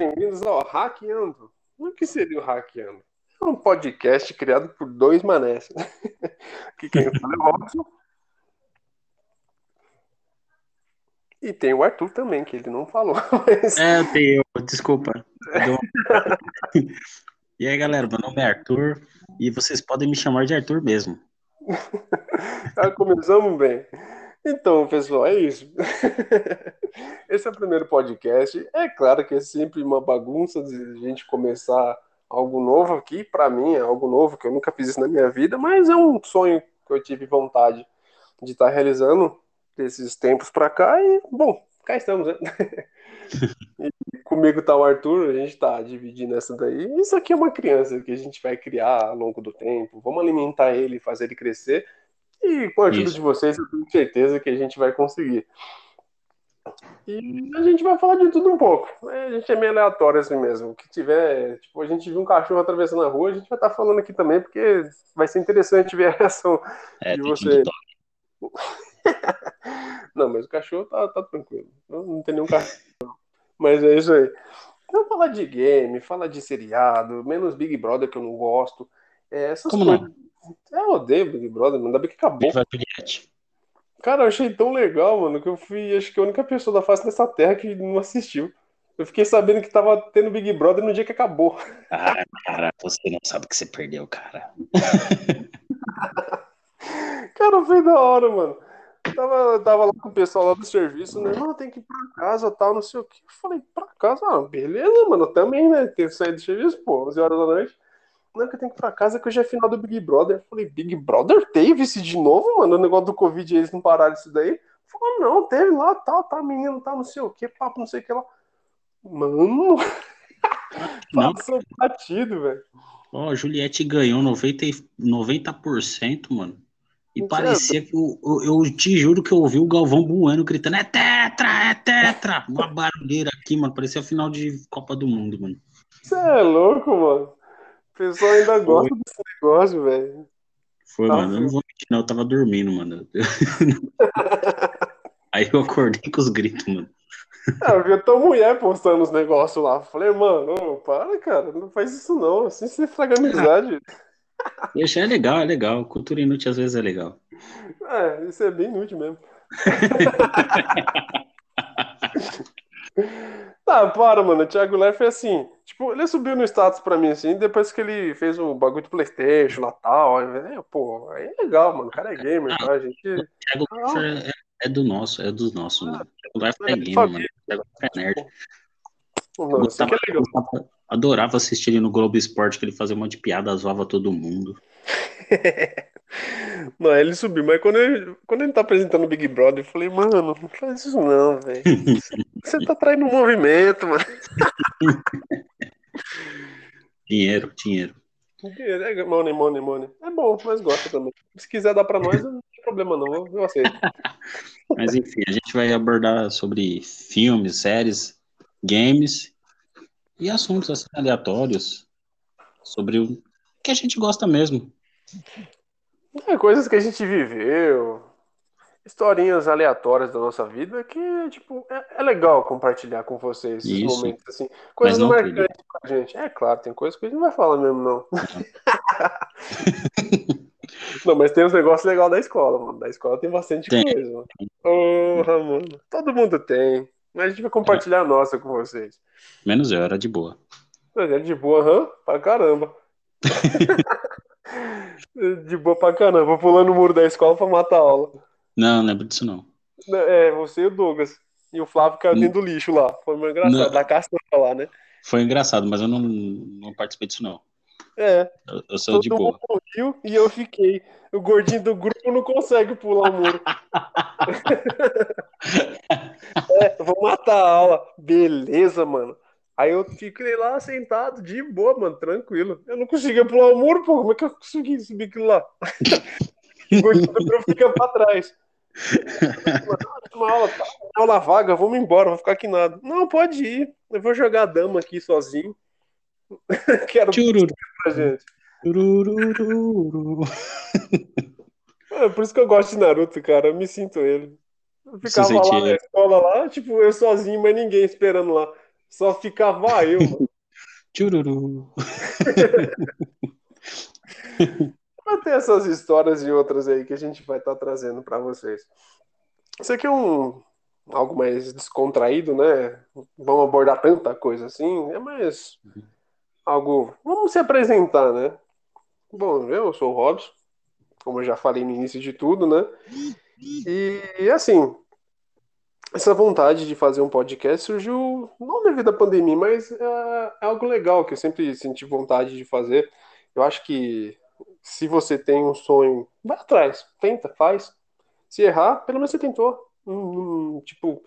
Bem-vindos ao Hackeando. O que seria o Hackeando? É um podcast criado por dois manés. que quem fala é o Robson. E tem o Arthur também, que ele não falou. Mas... É, eu tenho, desculpa. Eu e aí, galera, meu nome é Arthur e vocês podem me chamar de Arthur mesmo. Já começamos bem. Então, pessoal, é isso. Esse é o primeiro podcast. É claro que é sempre uma bagunça de a gente começar algo novo aqui. Para mim, é algo novo que eu nunca fiz isso na minha vida, mas é um sonho que eu tive vontade de estar realizando desses tempos para cá. E, bom, cá estamos, né? comigo tá o Arthur, a gente tá dividindo essa daí. Isso aqui é uma criança que a gente vai criar ao longo do tempo. Vamos alimentar ele, fazer ele crescer. E com a ajuda Isso. de vocês, eu tenho certeza que a gente vai conseguir. E a gente vai falar de tudo um pouco. A gente é meio aleatório assim mesmo. O que tiver, tipo, a gente viu um cachorro atravessando a rua, a gente vai estar tá falando aqui também, porque vai ser interessante ver a reação é, de você. não, mas o cachorro tá, tá tranquilo. Não, não tem nenhum cachorro. Mas é isso aí. Vamos falar de game, falar de seriado, menos Big Brother que eu não gosto. É, essas Como coisas. Não? Eu odeio Big Brother, mano. Ainda bem que acabou. Cara, eu achei tão legal, mano, que eu fui, acho que a única pessoa da face dessa terra que não assistiu. Eu fiquei sabendo que tava tendo Big Brother no dia que acabou. Ah, cara, você não sabe que você perdeu, cara. cara, foi da hora, mano. Eu tava, tava lá com o pessoal lá do serviço, né? Mano, tem que ir pra casa tal, não sei o que. Eu falei, pra casa? Ah, beleza, mano, também, né? Tem que sair do serviço, pô, 11 horas da noite. Não, que eu tenho que ir pra casa que hoje é final do Big Brother. Eu falei, Big Brother teve esse de novo, mano? O negócio do Covid eles não pararam isso daí. Falou, não, teve lá, tal, tá, menino, tá, não sei o que, papo, não sei o que lá. Mano, passou batido, velho. Ó, oh, Juliette ganhou 90, 90%, mano. E parecia que eu, eu, eu, te juro que eu ouvi o Galvão Bueno gritando: é tetra, é tetra! Uma barulheira aqui, mano. Parecia a final de Copa do Mundo, mano. Você é louco, mano pessoal ainda gosta Foi. desse negócio, velho. Foi, tá mano. Eu não vou mentir, não. Eu tava dormindo, mano. Aí eu acordei com os gritos, mano. É, eu vi a tua mulher postando os negócios lá. Falei, mano, para, cara, não faz isso não. Assim você fraga amizade. Deixa, é legal, é legal. Cultura inútil às vezes é legal. É, isso é bem inútil mesmo. Tá, para, mano. O Thiago Leifert, assim, tipo, ele subiu no status pra mim, assim, depois que ele fez o bagulho do Playstation lá tal. É, pô, aí é legal, mano. O cara é gamer, tá? A gente. O Thiago ah, Leifert é, é, do nosso, é dos nossos, mano. O Thiago Leifert é, é gamer, mano. O Thiago Leifert é nerd. Mano, eu gostava, é legal. adorava assistir ele no Globo Esporte, que ele fazia um monte de piada, zoava todo mundo. Não, ele subiu, mas quando ele, quando ele tá apresentando o Big Brother, eu falei, mano, não faz isso não, velho. Você tá traindo o movimento, mano. dinheiro, dinheiro. Dinheiro, é money, money, money. É bom, mas gosta também. Se quiser dar pra nós, não tem problema não, eu aceito. mas enfim, a gente vai abordar sobre filmes, séries, games e assuntos assim, aleatórios sobre o que a gente gosta mesmo. É, coisas que a gente viveu, historinhas aleatórias da nossa vida que, tipo, é, é legal compartilhar com vocês esses Isso. momentos, assim. Coisas não marcantes pra gente. É claro, tem coisas que a gente não vai falar mesmo, não. não, mas tem uns negócios legais da escola, mano. Da escola tem bastante tem. coisa, mano. Porra, mano. Todo mundo tem. Mas a gente vai compartilhar é. a nossa com vocês. Menos eu, era de boa. Era de boa, hã? Pra caramba. de boa pra caramba. Vou pulando o muro da escola pra matar a aula. Não, não lembro disso não. É, você e o Douglas. E o Flávio caiu dentro do lixo lá. Foi muito engraçado. Não. Da caçamba lá, né? Foi engraçado, mas eu não, não participei disso não. É. Eu, eu sou Todo de boa. Morreu e eu fiquei. O gordinho do grupo não consegue pular o muro. é, vou matar a aula. Beleza, mano. Aí eu fiquei lá sentado, de boa, mano, tranquilo. Eu não conseguia pular o muro, pô. Como é que eu consegui subir aquilo lá? o gordinho do grupo fica pra trás. Uma aula, tá, aula vaga, vamos embora, vou ficar aqui nada. Não, pode ir. Eu vou jogar dama aqui sozinho. Quero Chururu. pra gente. É por isso que eu gosto de Naruto, cara. Eu me sinto ele. Eu ficava lá na escola lá, tipo, eu sozinho, mas ninguém esperando lá. Só ficava eu, mano. Tchururu. Mas tem essas histórias e outras aí que a gente vai estar trazendo para vocês. Isso aqui é um algo mais descontraído, né? Vamos abordar tanta coisa assim, é mais algo. Vamos se apresentar, né? Bom, eu sou o Robson, como eu já falei no início de tudo, né? E assim, essa vontade de fazer um podcast surgiu não devido à pandemia, mas é, é algo legal que eu sempre senti vontade de fazer. Eu acho que se você tem um sonho, vai atrás, tenta, faz. Se errar, pelo menos você tentou. Hum, hum, tipo,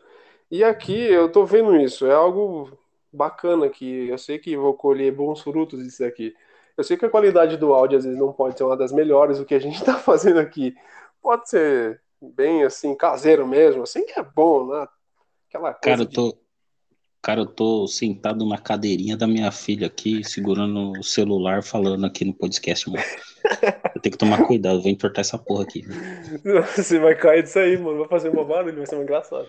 e aqui eu tô vendo isso, é algo bacana que eu sei que vou colher bons frutos disso aqui. Eu sei que a qualidade do áudio às vezes não pode ser uma das melhores, o que a gente tá fazendo aqui pode ser bem assim, caseiro mesmo, assim que é bom, né? Aquela coisa. Cara, eu tô, Cara, eu tô sentado na cadeirinha da minha filha aqui, segurando o celular, falando aqui no podcast, mano. Eu tenho que tomar cuidado, vou entortar essa porra aqui. Você vai cair disso aí, mano. Vai fazer uma barulho, vai ser engraçado.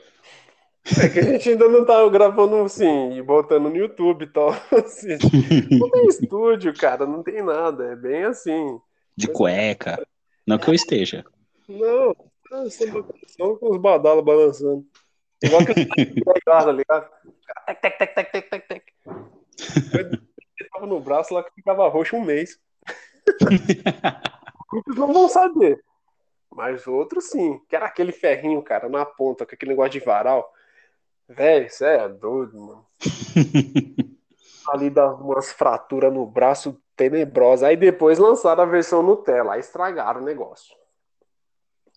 É que a gente ainda não tá gravando assim e botando no YouTube e tal. Assim. Não tem estúdio, cara, não tem nada. É bem assim. De cueca. Não que eu esteja. Não, só com os badalos balançando. Igual que eu tá ligado? Tec, tec, tec, tec, tec, tec, tec. Ele tava no braço lá que ficava roxo um mês. Muitos não vão saber. Mas outros sim. Que era aquele ferrinho, cara, na ponta, com aquele negócio de varal. Velho, isso é doido, mano. Ali dá umas fraturas no braço tenebrosas. Aí depois lançaram a versão Nutella. Aí estragaram o negócio.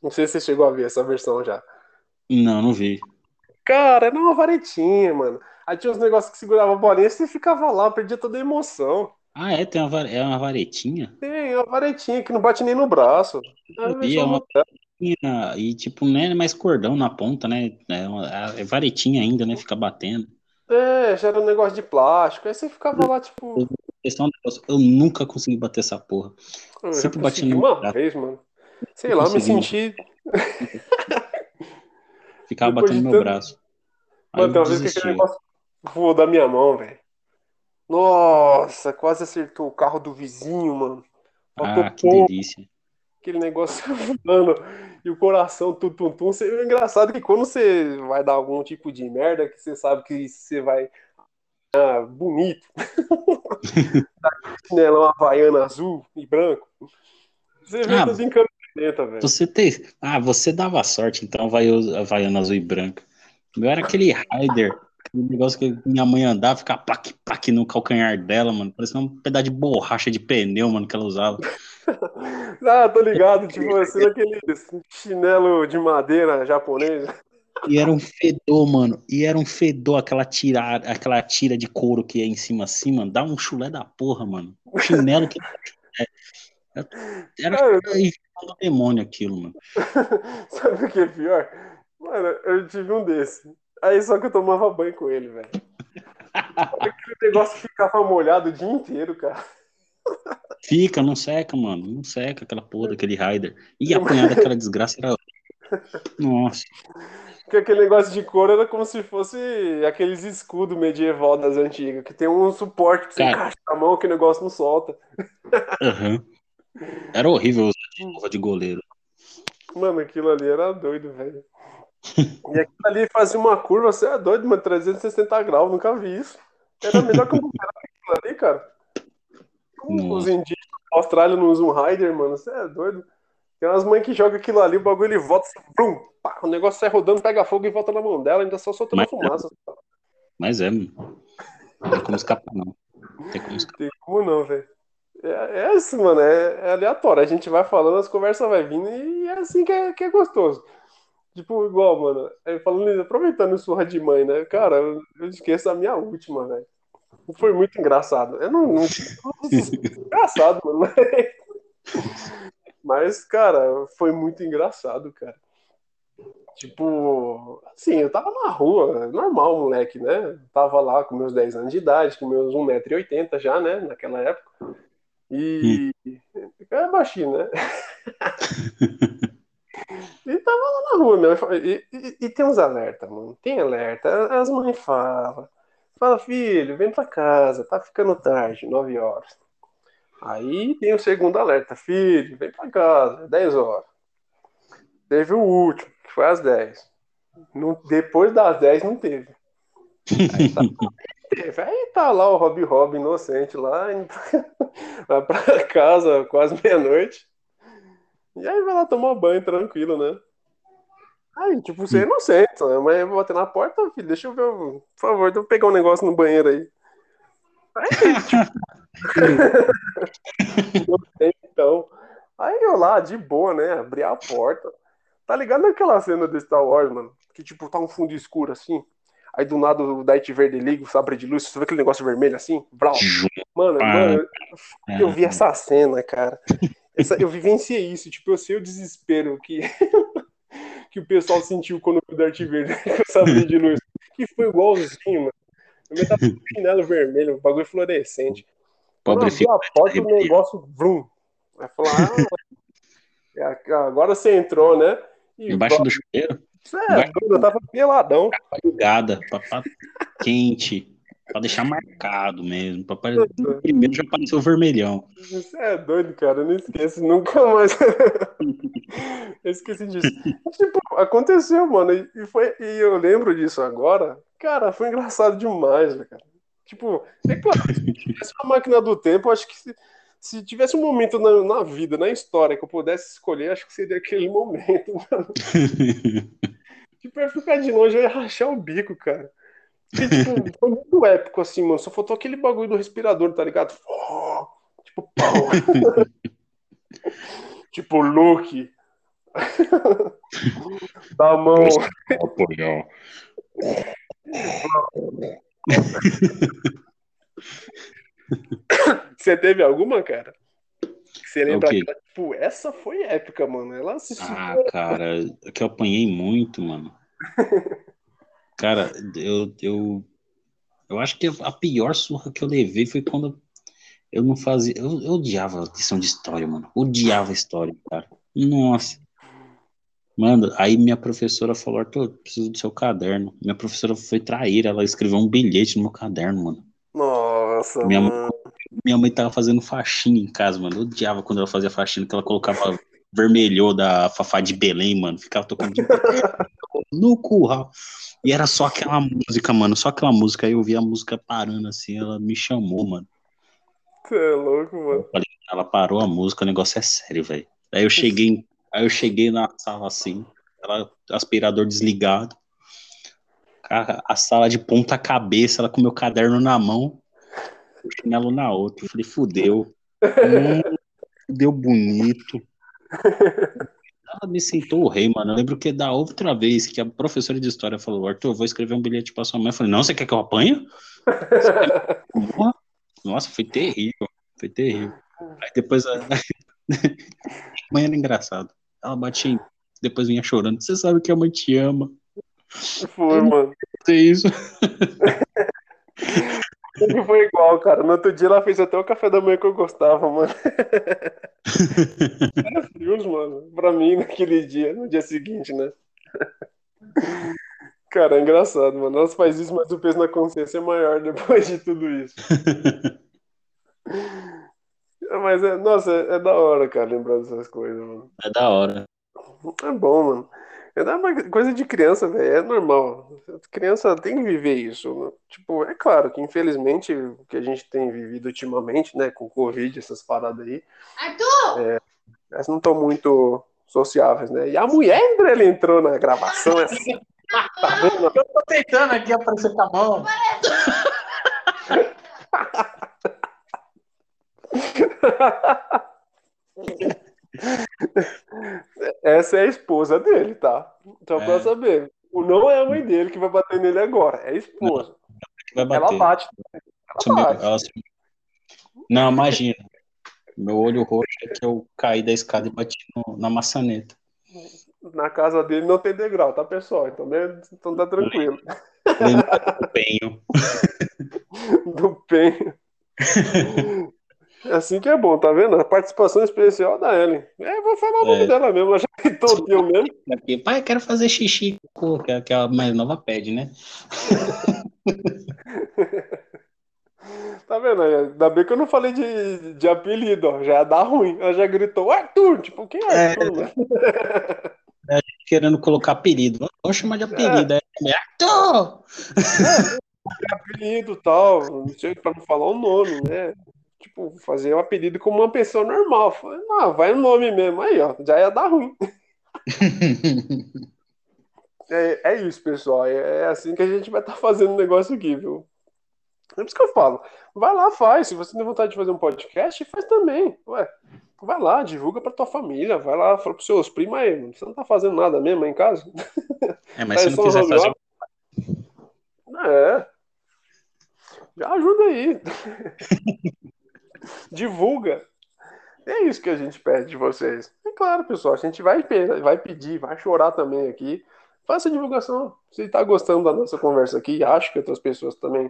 Não sei se você chegou a ver essa versão já. Não, não vi. Cara, era uma varetinha, mano. Aí tinha uns negócios que segurava a bolinha e você ficava lá, perdia toda a emoção. Ah, é? Tem uma, é uma varetinha? Tem, é uma varetinha que não bate nem no braço. É, é uma varetinha, e tipo, não é mais cordão na ponta, né? É, uma, é varetinha ainda, né? Fica batendo. É, já era um negócio de plástico. Aí você ficava lá, tipo. Eu nunca consegui bater essa porra. Eu Sempre bati no. Uma vez, mano. Sei lá, me senti. Ficava Depois batendo no meu braço. Mano, tem uma vez que aquele negócio voou da minha mão, velho. Nossa, quase acertou o carro do vizinho, mano. Faltou ah, que pouco. delícia. Aquele negócio voando e o coração tum tum tum. É engraçado que quando você vai dar algum tipo de merda, que você sabe que você vai. Ah, bonito. Tá com chinelão havaiana azul e branco. Você vê ah, 80, velho. Você tem. Ah, você dava sorte, então vai Havaiana azul e branca. Eu era aquele rider, aquele negócio que minha mãe andava, ficava plaque plaque no calcanhar dela, mano. Parecia um pedaço de borracha de pneu, mano, que ela usava. ah, tô ligado, tipo, assim, aquele chinelo de madeira japonês. E era um fedor, mano. E era um fedor, aquela tira, aquela tira de couro que é em cima assim, mano. Dá um chulé da porra, mano. O chinelo que era, um demônio aquilo, mano. Sabe o que é pior? Mano, eu tive um desse. Aí só que eu tomava banho com ele, velho. Aquele negócio ficava molhado o dia inteiro, cara. Fica, não seca, mano. Não seca aquela porra daquele Rider. E apanhar daquela desgraça era. Nossa. Porque aquele negócio de couro era como se fosse aqueles escudos medieval das antigas, que tem um suporte que você Cara... encaixa na mão que o negócio não solta. Uhum. Era horrível usar de luva de goleiro. Mano, aquilo ali era doido, velho. E aquilo ali fazia uma curva, você é doido, mano, 360 graus, nunca vi isso. Era melhor que aquilo ali, cara. Os indígenas da Austrália não usam um Rider, mano, você é doido. Tem umas mães que jogam aquilo ali, o bagulho ele volta, assim, blum, pá, o negócio sai rodando, pega fogo e volta na mão dela, ainda só soltando Mas, fumaça. Mas é, mano. Não tem como escapar, não. Não tem como escapar. Tem como não, velho. É, é isso, mano, é, é, aleatório. A gente vai falando, as conversas vai vindo e é assim que é, que é gostoso. Tipo, igual, mano, falando, aproveitando o surra de mãe, né? Cara, eu, eu esqueço a minha última, velho. Foi muito engraçado. Eu não. não engraçado, mano. Mas, cara, foi muito engraçado, cara. Tipo, assim, eu tava na rua, normal, moleque, né? Tava lá com meus 10 anos de idade, com meus 1,80m já, né? Naquela época. E hum. é baixinho, né? e tava lá na rua, meu. E, e, e tem uns alertas, mano. Tem alerta. As mães falam. Fala, filho, vem pra casa, tá ficando tarde, 9 horas. Aí tem o segundo alerta, filho, vem pra casa, 10 horas. Teve o último, que foi às 10. Não, depois das 10 não teve. Aí tá, teve. Aí tá lá o Rob Rob inocente lá, indo pra, vai pra casa quase meia-noite. E aí vai lá tomar banho tranquilo, né? Aí, tipo, você é inocente, né? Mas eu vou bater na porta, filho, deixa eu ver, por favor, deixa eu pegar um negócio no banheiro aí. Aí, tipo... então, aí eu lá, de boa, né, abri a porta. Tá ligado naquela cena do Star Wars, mano? Que, tipo, tá um fundo escuro, assim. Aí, do nada, o Darth Vader liga o sabre de luz, você vê aquele negócio vermelho, assim? Brau. Mano, mano, eu vi essa cena, cara. Essa, eu vivenciei isso, tipo, eu sei o desespero que que o pessoal sentiu quando o Darth Vader sabre de luz. Que foi igualzinho, mano. Eu tava com chinelo vermelho, um bagulho fluorescente. Pobre filho. a porta, o negócio, vrum. Vai falar, ah, agora você entrou, né? E Embaixo do chuveiro? É, eu tava peladão. Ligada, papá quente. Pra deixar marcado mesmo. Pra apare... Primeiro já apareceu vermelhão. Você é doido, cara. Eu não esqueço nunca mais. eu esqueci disso. tipo, aconteceu, mano. E, foi, e eu lembro disso agora. Cara, foi engraçado demais, né, cara. Tipo, é claro, se tivesse uma máquina do tempo, acho que se, se tivesse um momento na, na, vida, na história, que eu pudesse escolher, acho que seria aquele momento, tipo, eu ficar de longe, eu ia rachar o bico, cara. Que, tipo, foi muito épico, assim, mano. Só faltou aquele bagulho do respirador, tá ligado? Tipo, pau. tipo, Luke. da mão. Você teve alguma, cara? Você lembra okay. que, tipo, essa foi épica, mano. Ela assistiu. Ah, cara, que eu apanhei muito, mano. Cara, eu, eu, eu acho que a pior surra que eu levei foi quando eu não fazia. Eu, eu odiava a lição de história, mano. Odiava a história, cara. Nossa. Mano, aí minha professora falou, Arthur, preciso do seu caderno. Minha professora foi traíra, ela escreveu um bilhete no meu caderno, mano. Nossa, minha mano. Minha mãe tava fazendo faxina em casa, mano. Eu odiava quando ela fazia faxina, que ela colocava vermelhou da Fafá de Belém, mano. Ficava tocando de... no curral. E era só aquela música, mano. Só aquela música. Aí eu vi a música parando assim, ela me chamou, mano. Você é louco, mano. ela parou a música, o negócio é sério, velho. Aí eu cheguei, aí eu cheguei na sala assim, ela, aspirador desligado. A, a sala de ponta cabeça, ela com meu caderno na mão, o chinelo na outra. Eu falei, fudeu. hum, fudeu bonito. Ela me sentou o rei, mano. Eu lembro que da outra vez que a professora de história falou, Arthur, eu vou escrever um bilhete pra sua mãe. Eu falei, não, você quer que eu apanhe? Nossa, foi terrível. Foi terrível. Aí depois a mãe era engraçado. Ela batia em... depois vinha chorando. Você sabe que a mãe te ama. Foi, mano. É isso. Sempre foi igual, cara. No outro dia ela fez até o café da manhã que eu gostava, mano. Era frios, mano. Pra mim, naquele dia, no dia seguinte, né? Cara, é engraçado, mano. Nós faz isso, mas o peso na consciência é maior depois de tudo isso. mas, é, nossa, é, é da hora, cara, lembrar dessas coisas, mano. É da hora. É bom, mano. É uma coisa de criança, velho, é normal. Criança tem que viver isso. Né? Tipo, é claro que infelizmente o que a gente tem vivido ultimamente, né, com o Covid, essas paradas aí, Arthur! é, elas não estão muito sociáveis, né? E a mulher, ela entrou na gravação assim. Tá vendo? Eu tô tentando aqui aparecer com a mão. Essa é a esposa dele, tá? Só é. pra saber. O não é a mãe dele que vai bater nele agora, é a esposa. Ela bate. Ela bate. Ela... Não, imagina. Meu olho roxo é que eu caí da escada e bati no, na maçaneta. Na casa dele não tem degrau, tá, pessoal? Então, então tá tranquilo. do penho. do penho. É assim que é bom, tá vendo? A participação especial da Ellen. É, vou falar o nome é. dela mesmo, ela já tentou o mesmo. Pai, quero fazer xixi, que a mais nova pede, né? Tá vendo? Ainda bem que eu não falei de, de apelido, ó. Já dar ruim. Ela já gritou, Arthur! Tipo, quem é Arthur? É, é querendo colocar apelido. Vamos chamar de apelido. É, é Arthur! É, apelido e tal. Não sei pra não falar o nome, né? Tipo, fazer o um apelido como uma pessoa normal. Falei, não, vai o nome mesmo. Aí, ó, já ia dar ruim. é, é isso, pessoal. É, é assim que a gente vai estar tá fazendo o negócio aqui, viu? É por isso que eu falo. Vai lá, faz. Se você tem vontade de fazer um podcast, faz também. Ué, vai lá, divulga pra tua família. Vai lá, fala pros seus primos aí. Você não tá fazendo nada mesmo aí em casa? É, mas tá se não quiser fazer. É. Já ajuda aí. divulga. É isso que a gente pede de vocês. É claro, pessoal, a gente vai, vai pedir, vai chorar também aqui. Faça divulgação. Se está gostando da nossa conversa aqui, acho que outras pessoas também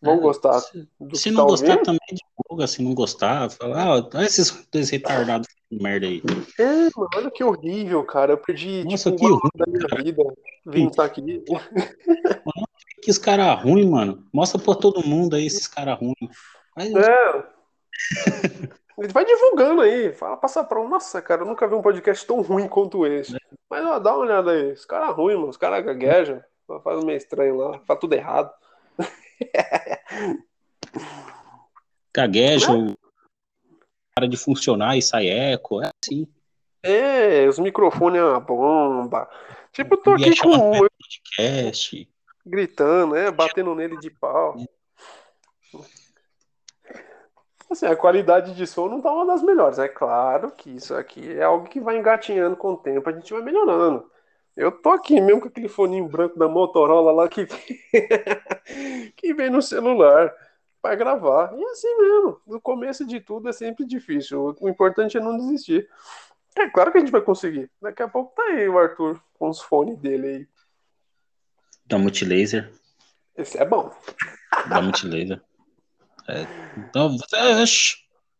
vão é, gostar. Se, se não tá gostar, ouvindo. também divulga. Se não gostar, fala, ah, esses dois retardados de merda aí. É, mano, olha que horrível, cara. Eu perdi Nossa, tipo, que horrível, da minha cara. vida vim estar aqui. que os caras ruins, mano. Mostra pra todo mundo aí esses caras ruins. É. Ele vai divulgando aí, fala, passa pra um. Nossa, cara, eu nunca vi um podcast tão ruim quanto esse. Mas ó, dá uma olhada aí. Os caras ruins, mano. Os caras gaguejam. Faz meio estranho lá, faz tudo errado. Gagueja, é? para de funcionar e sai eco, é assim. É, os microfones é uma bomba. Tipo, eu tô aqui com um podcast. Gritando, né? Batendo nele de pau. Assim, a qualidade de som não tá uma das melhores. É claro que isso aqui é algo que vai engatinhando com o tempo, a gente vai melhorando. Eu tô aqui mesmo com aquele foninho branco da Motorola lá que, que vem no celular para gravar. E é assim mesmo. No começo de tudo é sempre difícil. O importante é não desistir. É claro que a gente vai conseguir. Daqui a pouco tá aí o Arthur com os fones dele aí. Da Multilaser. Esse é bom. Da Multilaser. É, então,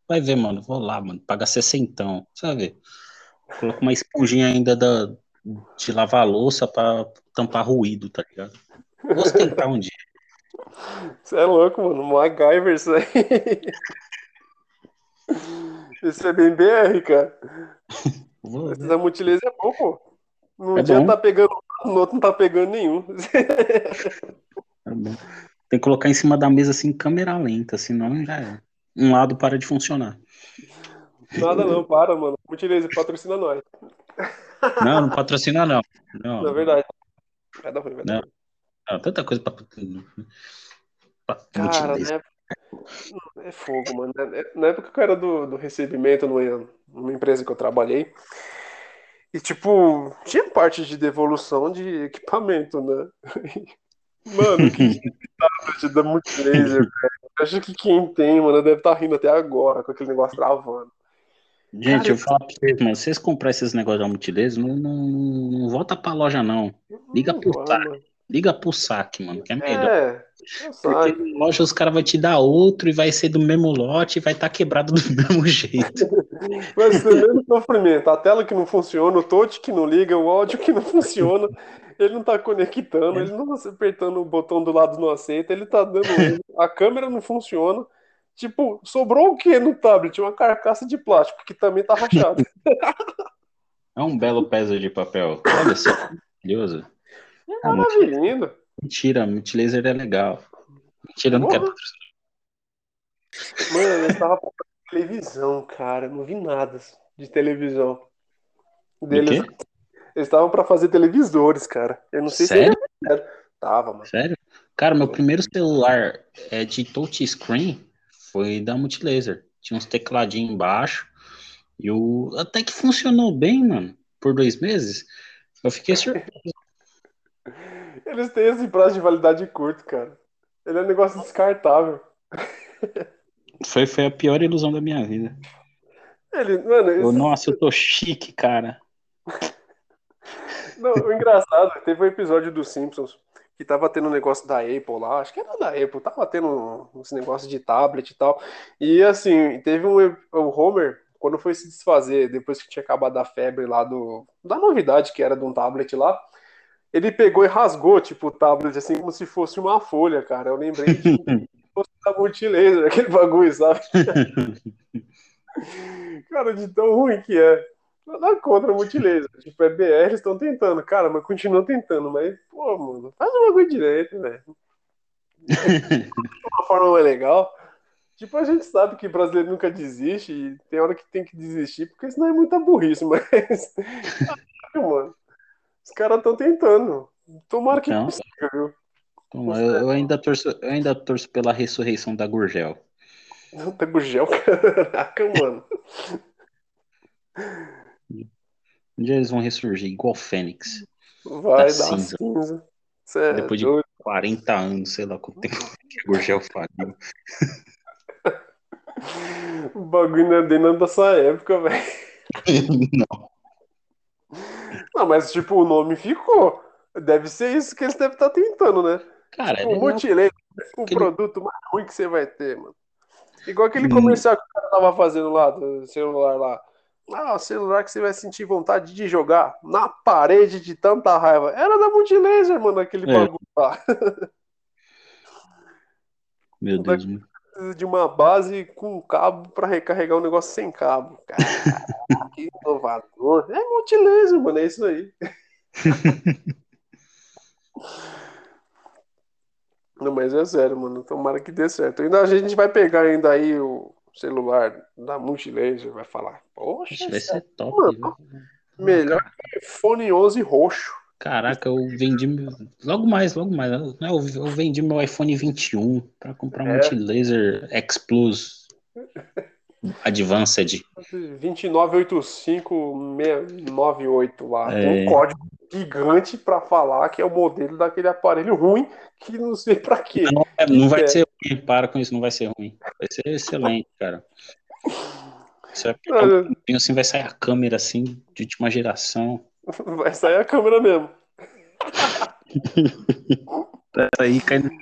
vai ver, mano. Vou lá, mano. Paga 60, sabe? Coloca uma esponjinha ainda da, de lavar louça pra tampar ruído, tá ligado? Vou tentar um dia. Você é louco, mano. MacGyver isso aí. Isso é bem BR, cara. Esse da Multilaser é bom, pô. Num é dia bom. tá pegando, no outro não tá pegando nenhum. É bom. Tem que colocar em cima da mesa assim, câmera lenta, senão já é. Um lado para de funcionar. Nada não, para, mano. Multilaser patrocina nós. Não, não patrocina não. Não, é verdade. Vai dar ruim, vai dar não. não. tanta coisa pra. pra Cara, né? É fogo, mano. Na época que eu era do, do recebimento numa, numa empresa que eu trabalhei, e tipo, tinha parte de devolução de equipamento, né? Mano, que tablet da Multilaser, velho. Acho que quem tem, mano, deve estar tá rindo até agora com aquele negócio travando. Gente, Cara, eu falo pra vocês, mano, vocês comprarem esses negócios da Multilaser, não, não, não volta pra loja, não. Liga pro saque. Liga pro saque, mano, que é melhor. É, Porque na loja os caras vão te dar outro e vai ser do mesmo lote e vai estar tá quebrado do mesmo jeito. Vai ser o mesmo sofrimento. A tela que não funciona, o touch que não liga, o áudio que não funciona ele não tá conectando, é. ele não tá apertando o botão do lado não aceita, ele tá dando a câmera não funciona. Tipo, sobrou o que no tablet? Uma carcaça de plástico que também tá rachada. É um belo peso de papel. Olha só, maravilhoso. É maravilhoso. Mentira, multilaser é legal. Mentira, não quero Mano, eu tava pra televisão, cara. Não vi nada de televisão. Deles. Eles estavam para fazer televisores, cara. Eu não sei Sério? se ele Tava, mano. Sério? Cara, meu primeiro celular é de touchscreen foi da Multilaser. Tinha uns tecladinhos embaixo. E o... até que funcionou bem, mano. Por dois meses. Eu fiquei surpreso. Eles têm esse prazo de validade curto, cara. Ele é um negócio descartável. Foi, foi a pior ilusão da minha vida. Ele, mano, esse... nossa, eu tô chique, cara. Não, o engraçado, teve um episódio dos Simpsons que tava tendo um negócio da Apple lá, acho que era da Apple, tava tendo uns negócios de tablet e tal. E assim, teve um o Homer, quando foi se desfazer, depois que tinha acabado a febre lá do da novidade que era de um tablet lá, ele pegou e rasgou, tipo, o tablet, assim, como se fosse uma folha, cara. Eu lembrei de fosse da multilaser, aquele bagulho, sabe? cara, de tão ruim que é. Nada contra a multilaser. Tipo, é BR, eles estão tentando, cara, mas continuam tentando. Mas, pô, mano, faz o bagulho direito, velho. De uma forma mais legal. Tipo, a gente sabe que brasileiro nunca desiste e tem hora que tem que desistir, porque senão é muita burrice, mas. mano. Os caras estão tentando. Tomara que Então. consiga, viu? Então, eu, eu ainda torço, eu ainda torço pela ressurreição da Gurgel. Não tá com gel, caraca, mano. Um dia eles vão ressurgir igual Fênix. Vai Da dar cinza. cinza. É Depois de doido. 40 anos, sei lá quanto tempo que a Gurgel faliu. O bagulho não é da dessa época, velho. Não. Não, mas tipo, o nome ficou. Deve ser isso que eles devem estar tentando, né? Cara, Tipo, ele o não- multilaser, o aquele- produto mais ruim que você vai ter, mano. Igual aquele Hum. comercial que o cara tava fazendo lá, do celular lá. Ah, o celular que você vai sentir vontade de jogar na parede de tanta raiva. Era da multilaser, mano, aquele É. bagulho lá. Meu Deus, mano. Precisa de uma base com cabo pra recarregar o negócio sem cabo. Cara, que inovador. É multilaser, mano, é isso aí. Não, mas é sério, mano. Tomara que dê certo. Ainda a gente vai pegar ainda aí o celular da Multilaser, vai falar, poxa, Isso vai ser top. Mano, viu? melhor que iPhone 11 roxo. Caraca, eu vendi. Logo mais, logo mais. né? Eu, vendi meu iPhone 21 pra comprar um É. Multilaser X Plus Advanced. 2985698 lá. Tem É. um código gigante pra falar que é o modelo daquele aparelho ruim que não sei pra quê. Não, é- não vai É. ser ruim, para com isso, não vai ser ruim. Vai ser excelente, cara. Você vai pegar um Ah, pouquinho assim, vai sair a câmera assim, de última geração. Vai sair a câmera mesmo. Aí cai no... Com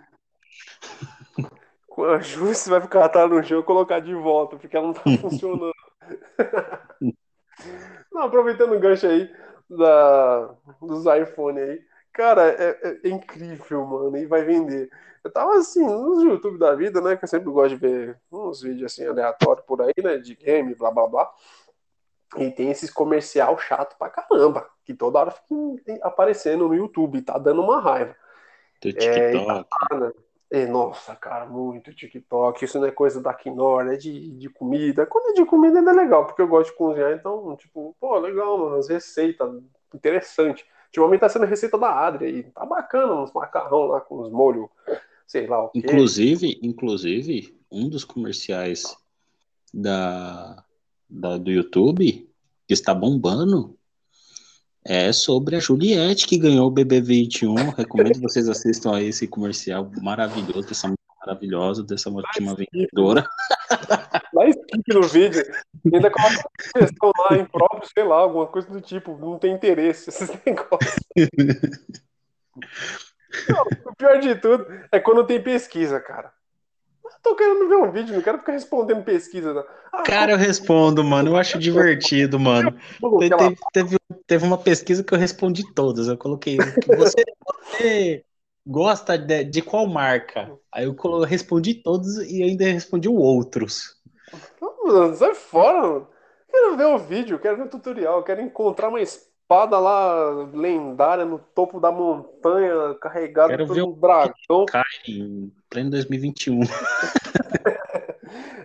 a você vai ficar atrás no chão e colocar de volta, porque ela não tá funcionando. não, aproveitando o gancho aí da, dos iPhone aí. Cara, é, é- é incrível, mano, e vai vender. Eu tava assim, nos YouTube da vida, né? Que eu sempre gosto de ver uns vídeos assim aleatórios por aí, né? De game, blá blá blá. E tem esses comercial chato pra caramba, que toda hora fica aparecendo no YouTube, tá dando uma raiva. do TikTok. E, nossa, cara, muito TikTok. Isso não é coisa da Knorr, é de, de comida. Quando é de comida ainda é legal, porque eu gosto de cozinhar, então, tipo, pô, legal, mano, as receitas, interessante. Ultimamente tá sendo receita da Adria aí, tá bacana, uns macarrão lá com os molhos, sei lá o quê. Inclusive, inclusive, um dos comerciais da, da- do YouTube que está bombando é sobre a Juliette que ganhou o BB21. Recomendo que vocês assistam a esse comercial maravilhoso, dessa maravilhosa, dessa última vencedora. Dá skip no vídeo, ainda coloca uma questão lá impróprio, sei lá, alguma coisa do tipo, não tem interesse, esses negócios. Não, o pior de tudo é quando tem pesquisa, cara. Tô querendo ver um vídeo, não quero ficar respondendo pesquisa, não. Ah, Cara, eu respondo, mano. Eu acho divertido, mano. Te- ela- Teve, teve, uma pesquisa que eu respondi todas. Eu coloquei. Você, você gosta de, de qual marca? Aí eu colo- respondi todos e ainda respondi outros. Mano, sai fora, mano. Quero ver o vídeo, quero ver o tutorial, quero encontrar uma espada lá lendária no topo da montanha, carregada Quero por um dragão. Cai em pleno 2021.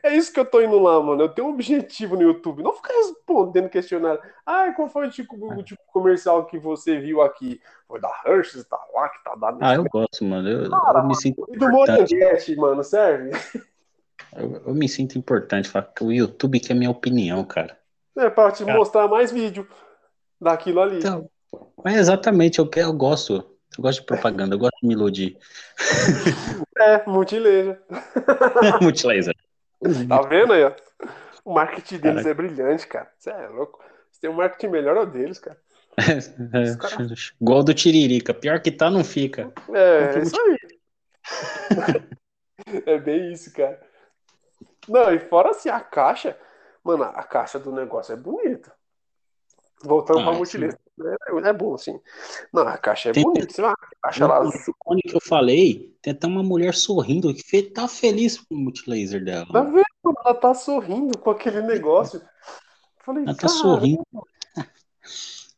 É isso que eu tô indo lá, mano. Eu tenho um objetivo no YouTube. Não ficar respondendo questionário. Ah, qual foi o tipo, o tipo comercial que você viu aqui? Foi da Hershey's, tá lá, que tá dando. Ah, eu gosto, mano. Eu, Cara, eu me sinto E do. Moranguete, mano, serve? Eu, eu me sinto importante. Falar que o YouTube quer minha opinião, cara. É pra te Cara. mostrar mais vídeo daquilo ali. Então, mas exatamente, eu, eu gosto. Eu gosto de propaganda, eu gosto de me iludir. É, multilaser. Multilaser. Tá vendo aí, ó? O marketing deles é brilhante, cara. Você é louco. Se tem um marketing melhor é o deles, cara. É, igual do Tiririca. Pior que tá, não fica. É, é isso aí. É bem isso, cara. Não, e fora assim, a caixa. Mano, a caixa do negócio é bonita. Voltando Ah, pra sim. multilista. É, é bom, assim. Não, a caixa é Tem- bonita. Você vai, a caixa lá. No fone que eu falei, tem até uma mulher sorrindo que tá feliz com o multilaser dela. Tá vendo? Ela tá sorrindo com aquele negócio. Falei, Ela tá cara, sorrindo.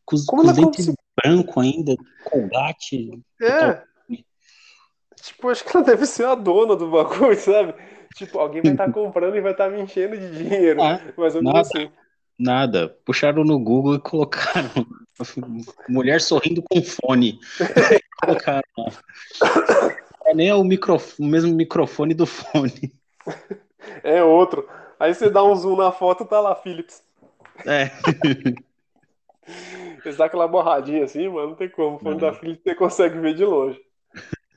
Com os, Como com os dentes brancos ainda, colgate. É. Tipo, acho que ela deve ser a dona do bagulho, sabe? Tipo, alguém vai estar comprando e vai estar me enchendo de dinheiro. Mais ou menos nada. assim. Nada. Puxaram no Google e colocaram mulher sorrindo com fone. colocaram lá. É nem o, microf- o mesmo microfone do fone. É outro. Aí você dá um zoom na foto, tá lá, Philips. É. Eles dão aquela borradinha assim, mano, não tem como. O fone Uhum. da Philips você consegue ver de longe.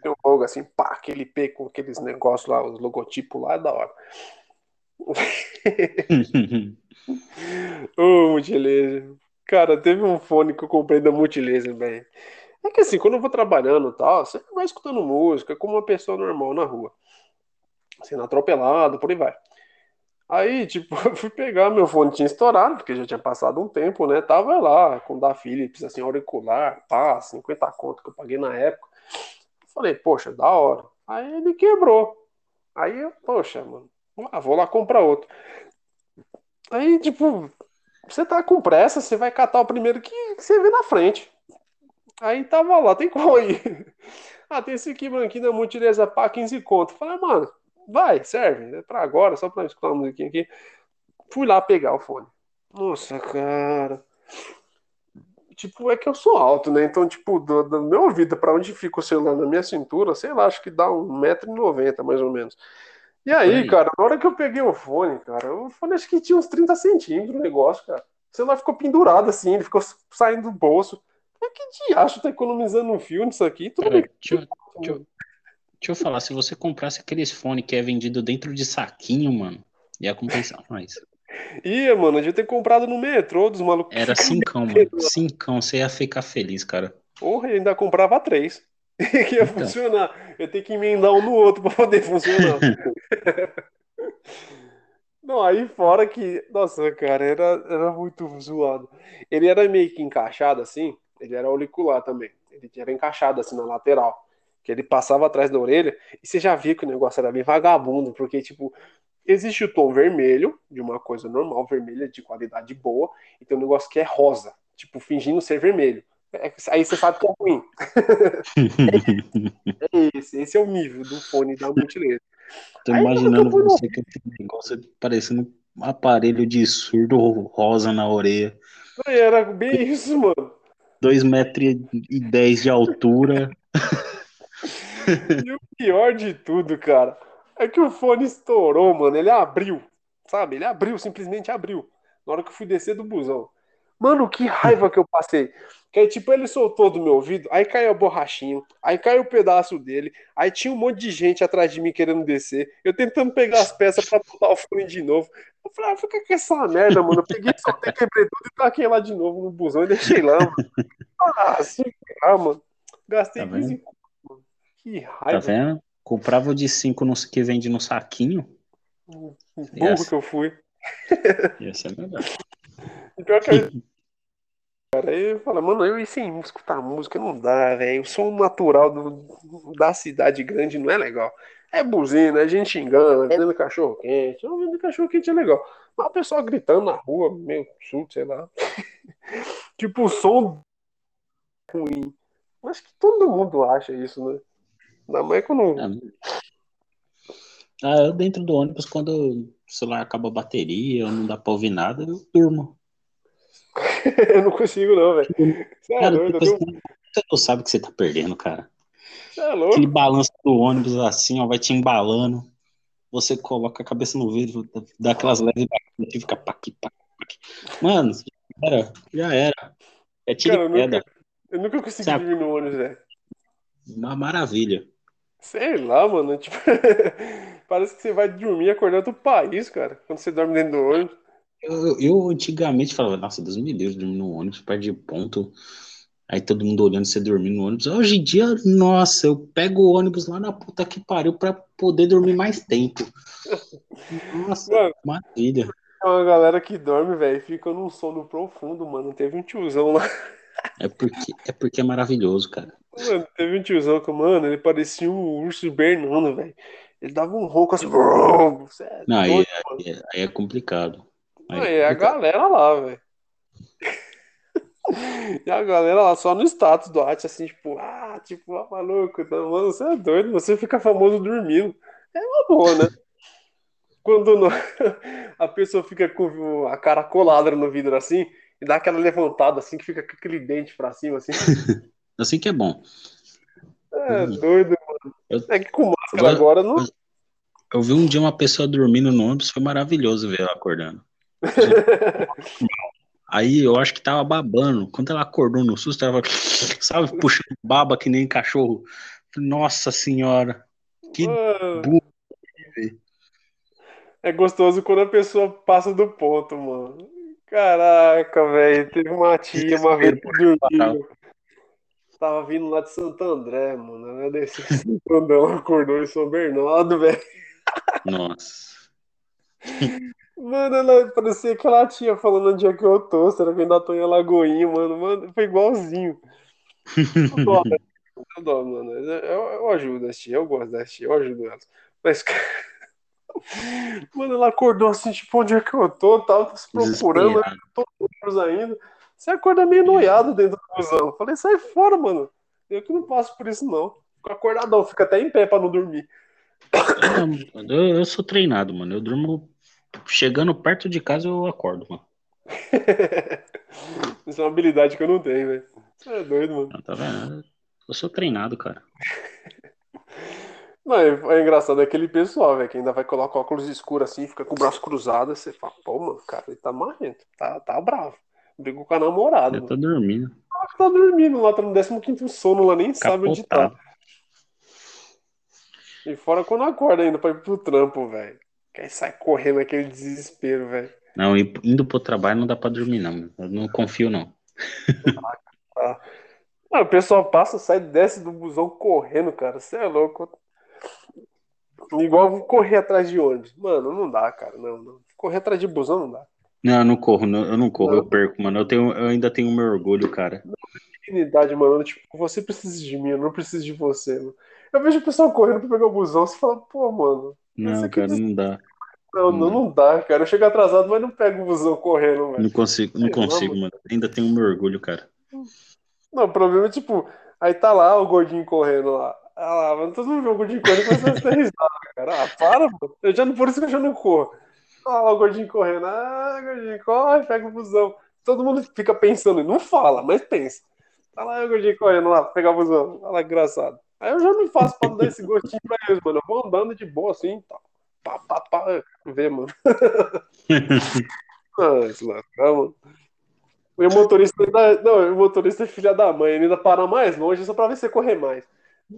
Tem um logo assim, pá, aquele P com aqueles negócios lá, os logotipos lá, é da hora. Ô, Multilaser. Cara, teve um fone que eu comprei da Multilaser, velho. É que assim, quando eu vou trabalhando e tal, você vai escutando música como uma pessoa normal na rua. Sendo atropelado, por aí vai. Aí, tipo, eu fui pegar, meu fone tinha estourado, porque já tinha passado um tempo, né? Tava lá com o da Philips, assim, auricular, pá, 50 conto que eu paguei na época. Falei, poxa, da hora. Aí ele quebrou. Aí eu, poxa, mano, ah, vou lá comprar outro. Aí, tipo, você tá com pressa, você vai catar o primeiro que você vê na frente. Aí tava lá, tem qual aí? Ah, tem esse aqui branquinho da Multileza pá, 15 conto. Falei, mano, vai, serve, é pra agora, só pra escutar uma musiquinha aqui. Fui lá pegar o fone. Nossa, cara. Tipo, é que eu sou alto, né? Então, tipo, do, do meu ouvido pra onde fica o celular na minha cintura, sei lá, acho que dá 1,90m mais ou menos. E aí, aí. cara, na hora que eu peguei o fone, cara, o fone acho que tinha uns 30 centímetros o negócio, cara. O celular ficou pendurado assim, ele ficou saindo do bolso. Mas que diacho tá economizando um fio nisso aqui? Tudo Cara, bem. deixa, eu- deixa eu- deixa eu falar, se você comprasse aqueles fone que é vendido dentro de saquinho, mano, ia compensar mais. Ia, mano, eu devia ter comprado no metrô dos malucos. Era cincão, mano. Cincão, você ia ficar feliz, cara. Porra, eu ainda comprava três. que ia Então. funcionar. Eu tenho que emendar um no outro pra poder funcionar. Não, aí fora que. Nossa, cara, era, era muito zoado. Ele era meio que encaixado assim. Ele era auricular também. Ele era encaixado assim na lateral. Que ele passava atrás da orelha. E você já via que o negócio era bem vagabundo. Porque, tipo, existe o tom vermelho, de uma coisa normal, vermelha, de qualidade boa. E tem um negócio que é rosa. Tipo, fingindo ser vermelho. É- Aí você sabe que é ruim. É esse, esse é o nível do fone da multilaser. Tô Aí, imaginando você com esse negócio parecendo um aparelho de surdo rosa na orelha. Era bem isso, mano. 2 metros e 10 de altura. E o pior de tudo, cara, é que o fone estourou, mano. Ele abriu, sabe? Ele abriu, simplesmente abriu. Na hora que eu fui descer do busão. Mano, que raiva que eu passei. Que aí, tipo, ele soltou do meu ouvido, aí caiu a borrachinha, aí caiu o pedaço dele, aí tinha um monte de gente atrás de mim querendo descer. Eu tentando pegar as peças pra botar o fone de novo. Eu falei, ah, fica com essa merda, mano. Eu peguei, soltei, quebrei tudo e taquei lá de novo no busão e deixei lá, mano. Ah, assim, ah, mano. Gastei Tá vendo? 15 conto, mano. Que Tá raiva. vendo? Comprava o de 5 que vende no saquinho. burro que eu fui. Ia ser melhor. E pior que aí, cara, aí eu falo, mano, eu ir sem escutar música não dá, velho. O som natural do, da cidade grande não é legal. É buzina, é gente engana, vendendo cachorro quente. Não, vendendo cachorro quente é legal. Mas o pessoal gritando na rua, meio surdo, sei lá. tipo, o som ruim. Acho que todo mundo acha isso, né? Ainda mais quando. Ah, Ah, eu dentro do ônibus, quando o celular acaba a bateria ou não dá pra ouvir nada, eu durmo. eu não consigo, não, velho. Você é Cara, doido, você você não sabe o que você tá perdendo, cara. Você é louco. Aquele balanço do ônibus assim, ó, vai te embalando. Você coloca a cabeça no vidro, dá aquelas leves batidas e fica paqui, paqui, paqui. Mano, já era, já era. É tiro Cara, nunca, eu nunca consegui Sabe? dormir no ônibus, velho. Uma maravilha. Sei lá, mano. Tipo, parece que você vai dormir e acordar do país, cara. Quando você dorme dentro do ônibus. Eu, eu antigamente falava, nossa, Deus me livre, dormir no ônibus, perde ponto. Aí todo mundo olhando você dormir no ônibus. Hoje em dia, nossa, eu pego o ônibus lá na puta que pariu pra poder dormir mais tempo. Nossa, Mano, maravilha. Tem uma galera que dorme, velho, fica num sono profundo, mano. Teve um tiozão lá. É porque é, porque é maravilhoso, cara. Mano, teve um tiozão que, mano, ele parecia um urso hibernando, velho. Ele dava um ronco assim. É Não, aí, doido, aí, é- aí é complicado. Aí a complicado. galera lá, velho. E a galera lá só no status do arte, assim, tipo, ah, tipo, ah, maluco, tá, mano, você é doido, você fica famoso dormindo. É uma boa, né? Quando não- a pessoa fica com a cara colada no vidro assim, e dá aquela levantada assim, que fica com aquele dente pra cima, assim. Assim que é bom. É doido, mano. Eu- É que com máscara Agora- agora não. Eu vi um dia uma pessoa dormindo no ônibus, foi maravilhoso ver ela acordando. Aí eu acho que tava babando. Quando ela acordou no susto, ela sabe, puxando baba que nem cachorro. Nossa senhora. Que Mano, burro. É gostoso quando a pessoa passa do ponto, mano. Caraca, velho. Teve uma tia uma vez que dormiu. Tava vindo lá de Santo André, mano. Ela desceu em Santo André, acordou em São Bernardo, velho. Nossa. Mano, ela parecia que ela tinha falando onde é que eu tô. Será que eu ainda tô em Alagoinha, mano? Mano, foi igualzinho. Eu dó. Eu dó, mano. Eu, eu ajudo as tias, eu gosto das tias, eu ajudo elas. Mas. Mano, ela acordou assim, tipo, onde é que eu tô? Tava se procurando, ônibus ainda. Você acorda meio noiado dentro do busão. Eu falei, sai fora, mano. Eu que não passo por isso, não. Fico acordadão, fica até em pé pra não dormir. Eu- eu sou treinado, mano. Eu durmo. Chegando perto de casa, eu acordo, mano. Isso é uma habilidade que eu não tenho, velho. Você é doido, mano. Tá vendo? Eu sou treinado, cara. Não, é, é engraçado aquele pessoal, velho, que ainda vai colocar óculos escuros assim, fica com o braço cruzado, você fala, pô, mano, cara, ele tá marrento, tá, tá bravo. Brigou com a namorada, mano. tô dormindo. Tá dormindo lá, tá no 15 sono lá, nem sabe onde tá. Capotado. E fora quando acorda ainda pra ir pro trampo, velho. Aí sai correndo aquele desespero, velho. Não, indo pro trabalho não dá pra dormir, não. Eu não confio, não. Ah, o pessoal passa, sai, desce do busão correndo, cara. Você é louco. Igual correr atrás de ônibus. Mano, não dá, cara. Não, não. Correr atrás de busão não dá. Não, eu não corro, não, eu não corro, Não. eu perco, mano. Eu, tenho, eu ainda tenho meu orgulho, cara. Dignidade, mano. Tipo, você precisa de mim, eu não preciso de você, mano. Eu vejo o pessoal correndo pra pegar o busão, você fala, pô, mano. Não, cara, não dá. Não, Não não, dá, cara. Eu chego atrasado, mas não pego o busão correndo, velho. Não consigo, não consigo, mano. Ainda tenho meu orgulho, cara. Não, o problema é, tipo, aí tá lá o gordinho correndo lá. Ah lá, mano, todo mundo vê o gordinho correndo começa a dar risada, cara. Ah, para, mano. Eu já, não- por isso que eu já não corro. Ah lá o gordinho correndo. Ah, gordinho, corre, pega o busão. Todo mundo fica pensando, não fala, mas pensa. Tá lá o gordinho correndo lá, pegar o busão. Olha lá, engraçado. Aí eu já não faço pra não dar esse gostinho pra eles, mano. Eu vou andando de boa assim, tá. Pá, pá, pá, vê, mano. Ah, esse ladrão, mano. E o motorista ainda. Não, o motorista é filha da mãe, ele ainda para mais longe só pra ver você correr mais.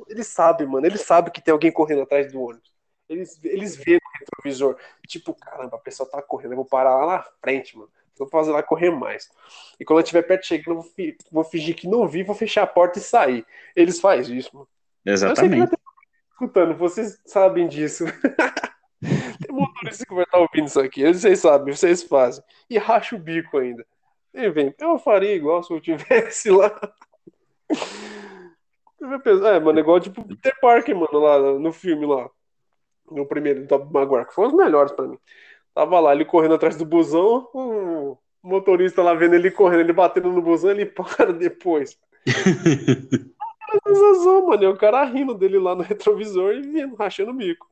Ele sabe, mano, ele sabe que tem alguém correndo atrás do ônibus. Eles, eles vêem no retrovisor. Tipo, caramba, a pessoa tá correndo, eu vou parar lá na frente, mano. Vou fazer lá correr mais. E quando eu estiver perto chegando, eu vou, vou fingir que não vi, vou fechar a porta e sair. Eles fazem isso, mano. Eu sei que vai Exatamente. ter gente escutando, vocês sabem disso. Tem motorista que vai estar ouvindo isso aqui, vocês sabem, vocês fazem. E racha o bico ainda. E vem, eu faria igual se eu tivesse lá. É, mano, igual tipo Peter Parker, mano, lá no filme lá. No primeiro do Tobey Maguire, que foi um dos melhores pra mim. Tava lá, ele correndo atrás do busão, o motorista lá vendo ele correndo, ele batendo no busão, ele para depois. Sensação, mano, e o cara rindo dele lá no retrovisor e vindo, rachando o bico.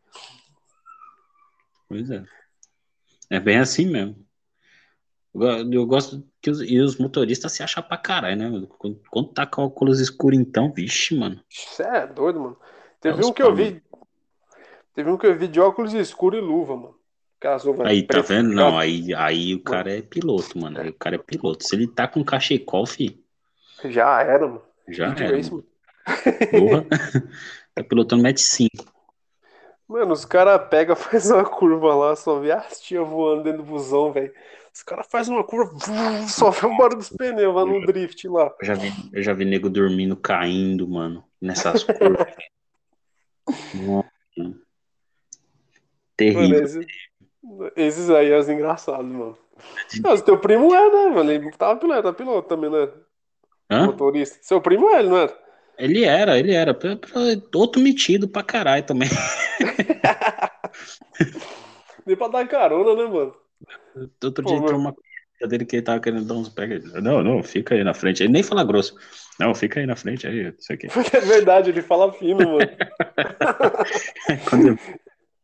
Pois é. É bem assim mesmo. Eu go- eu gosto que os, e os motoristas se acham pra caralho, né? mano? Quando, quando tá com óculos escuros, então, vixe, mano. Você é doido, mano. Teve É um que eu pau, vi. Teve um que eu vi de óculos escuro e luva, mano. Luvas Aí, tá vendo? Não, aí, aí o cara é piloto, mano. Aí o cara é piloto. Se ele tá com cachecol, fi, Já era, mano. já era. Race, mano. Porra. Tá pilotando Match 5. Mano, os caras pegam, faz uma curva lá, só vê as tia voando dentro do busão, velho. Os caras fazem uma curva, só vê o barulho dos pneus lá no drift lá. Eu já vi, eu já vi nego dormindo, caindo, mano, nessas curvas. Nossa. Mano, Terrível. esse- Esses aí é os engraçados, mano. Não, teu primo é, né, mano? Ele tava piloto, era piloto também, né? Hã? Motorista. Seu primo é, ele, não era? Ele era, ele era. Outro metido pra caralho também. Nem pra dar carona, né, mano? Outro Pô, dia entrou uma coisa dele que ele tava querendo dar uns pega. Não, não, fica aí na frente. Ele nem fala grosso. Não, fica aí na frente aí, isso aqui. É verdade, ele fala fino, mano. Quando ele-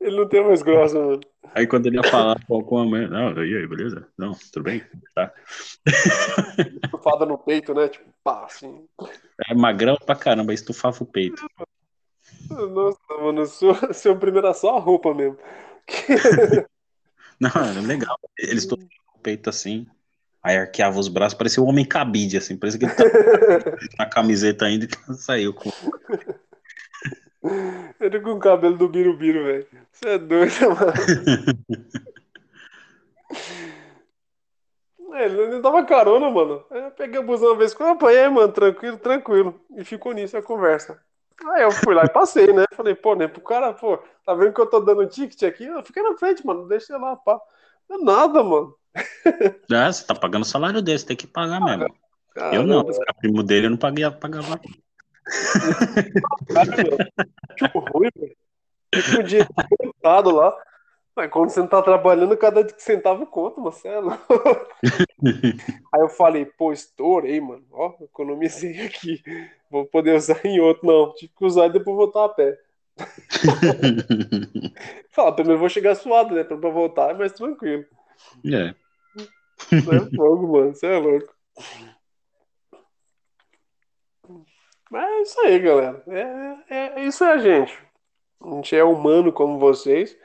Ele não tem mais grossa, mano. aí quando ele ia falar com com a mãe, não, e aí, beleza? Não, tudo bem? Tá. Estufada no peito, né? Tipo, pá, assim. É magrão pra caramba, estufava o peito. Nossa, mano, seu, seu primeiro era só a roupa mesmo. Não, era legal. Ele estufava o peito assim, aí arqueava os braços, parecia um homem cabide, assim, parecia que ele tava na camiseta ainda e saiu com. Ele com o cabelo do Birubiru, velho. Você é doido, mano. É, Ele não dava carona, mano. Eu peguei o busão uma vez com ele, e aí, mano, tranquilo, tranquilo. E ficou nisso a conversa. Aí eu fui lá e passei, né? Falei, pô, nem pro cara, pô, tá vendo que eu tô dando ticket aqui? Eu fiquei na frente, mano, deixa lá, pá. Não é nada, mano. Ah, você tá pagando o salário dele, você tem que pagar mesmo. Eu Caramba, não, se era primo dele, eu não paguei, pagava. Tipo, ruim, velho. Fica um dia contado lá. Mas quando você não tá trabalhando, cada centavo conta. Você é. Aí eu falei, pô, estourei, mano. Ó, economizei aqui. Vou poder usar em outro. Não, tive que usar e depois voltar a pé. Fala, primeiro eu vou chegar suado, né? Pra voltar é mais tranquilo. é. Não é fogo, mano. Você é louco. Mas é isso aí, galera. É, é, isso é a gente. A gente é humano como vocês.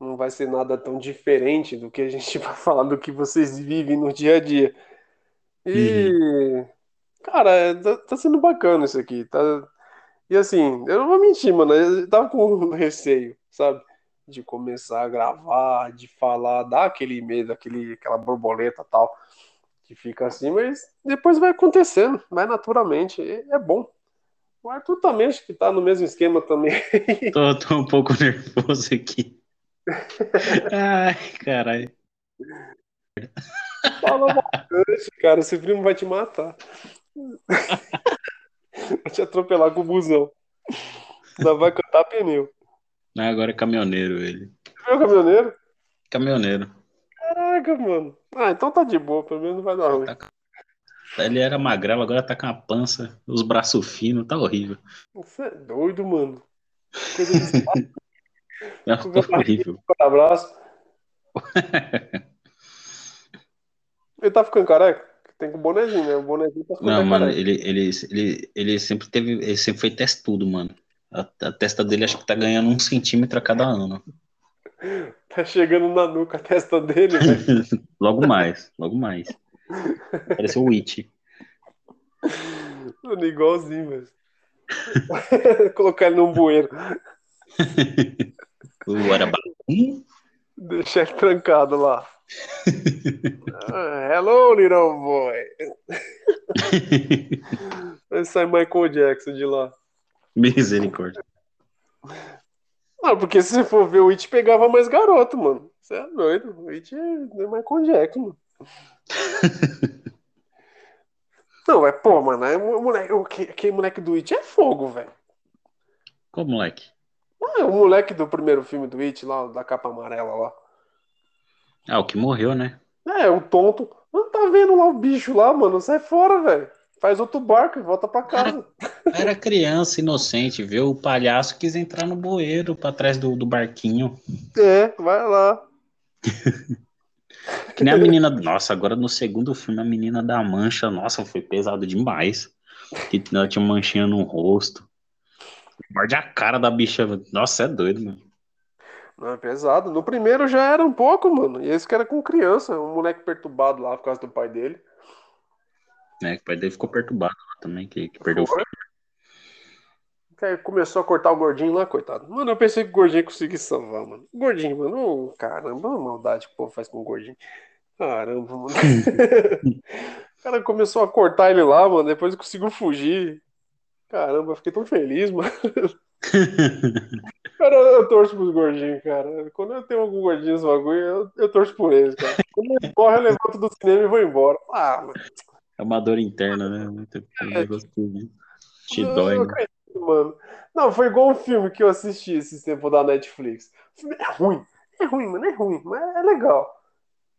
Não vai ser nada tão diferente do que a gente vai falar do que vocês vivem no dia a dia. E, cara, é, tá, tá sendo bacana isso aqui. Tá... E assim, eu não vou mentir, mano. Eu tava com receio, sabe? De começar a gravar, de falar, dar aquele medo, aquele, aquela borboleta e tal. Que fica assim, mas depois vai acontecendo, vai naturalmente. É bom. O Arthur também, acho que tá no mesmo esquema também. Tô, tô um pouco nervoso aqui. Ai, caralho. Fala bastante, cara. Esse primo vai te matar. Vai te atropelar com o busão. Ainda vai cantar pneu. Ah, Agora é caminhoneiro ele. Viu o caminhoneiro? Caminhoneiro. Caraca, mano. Ah, então tá de boa, pelo menos não vai dar ruim. Ele era magrelo, agora tá com a pança, os braços finos, tá horrível. Você é doido, mano. Coisa de Não, tá horrível. abraço. Ele tá ficando careca? Tem com o bonezinho, né? O bonezinho tá ficando Não, mano, careca. ele, ele, ele, ele sempre teve, ele sempre foi testudo, mano. A, a testa dele acho que tá ganhando um centímetro a cada ano. Tá chegando na nuca a testa dele, velho. Logo mais, logo mais. Parece o Witch. Mano, igualzinho, velho. Colocar ele num bueiro. O Arabacum? Deixar ele trancado lá. Ah, Hello, little boy. Vai sair Michael Jackson de lá. Misericórdia. Não, porque se você for ver, o It pegava mais garoto, mano. Você é doido. O It é Michael Jackson, mano. Não, é, pô, mano, é, moleque, o, que- aquele moleque do It é fogo, velho. Qual moleque? Ah, o moleque do primeiro filme do It, lá, da capa amarela lá. Ah, o que morreu, né? É, o tonto. Não tá vendo lá o bicho lá, mano? Sai fora, velho. Faz outro barco e volta pra casa. Era criança, inocente, viu? O palhaço quis entrar no bueiro pra trás do, do barquinho. É, vai lá. Que nem a menina. Nossa, agora no segundo filme, a menina da mancha, nossa, foi pesado demais. Que ela tinha manchinha no rosto. Morde a cara da bicha. Nossa, é doido, mano. Não, é pesado. No primeiro já era um pouco, mano. E esse que era com criança, um moleque perturbado lá por causa do pai dele. É, que o pai dele ficou perturbado lá também, que, que perdeu o Foi. filho. Aí começou a cortar o gordinho lá, coitado. Mano, eu pensei que o gordinho conseguia salvar, mano. O gordinho, mano, ô, caramba, uma maldade que o povo faz com o gordinho. Caramba, mano. o cara começou a cortar ele lá, mano. Depois conseguiu fugir. Caramba, eu fiquei tão feliz, mano. Cara, eu torço pros gordinhos, cara. Quando eu tenho algum gordinho nos bagulho, eu, eu torço por eles, cara. Quando eles morrem, eu levanto do cinema e vou embora. Ah, mano. É uma dor interna, né? Muito é, negócio que te dói. Né? Mano. Não, foi igual um filme que eu assisti esse tempo da Netflix. O filme é ruim. É ruim, mano. É ruim, mas é legal.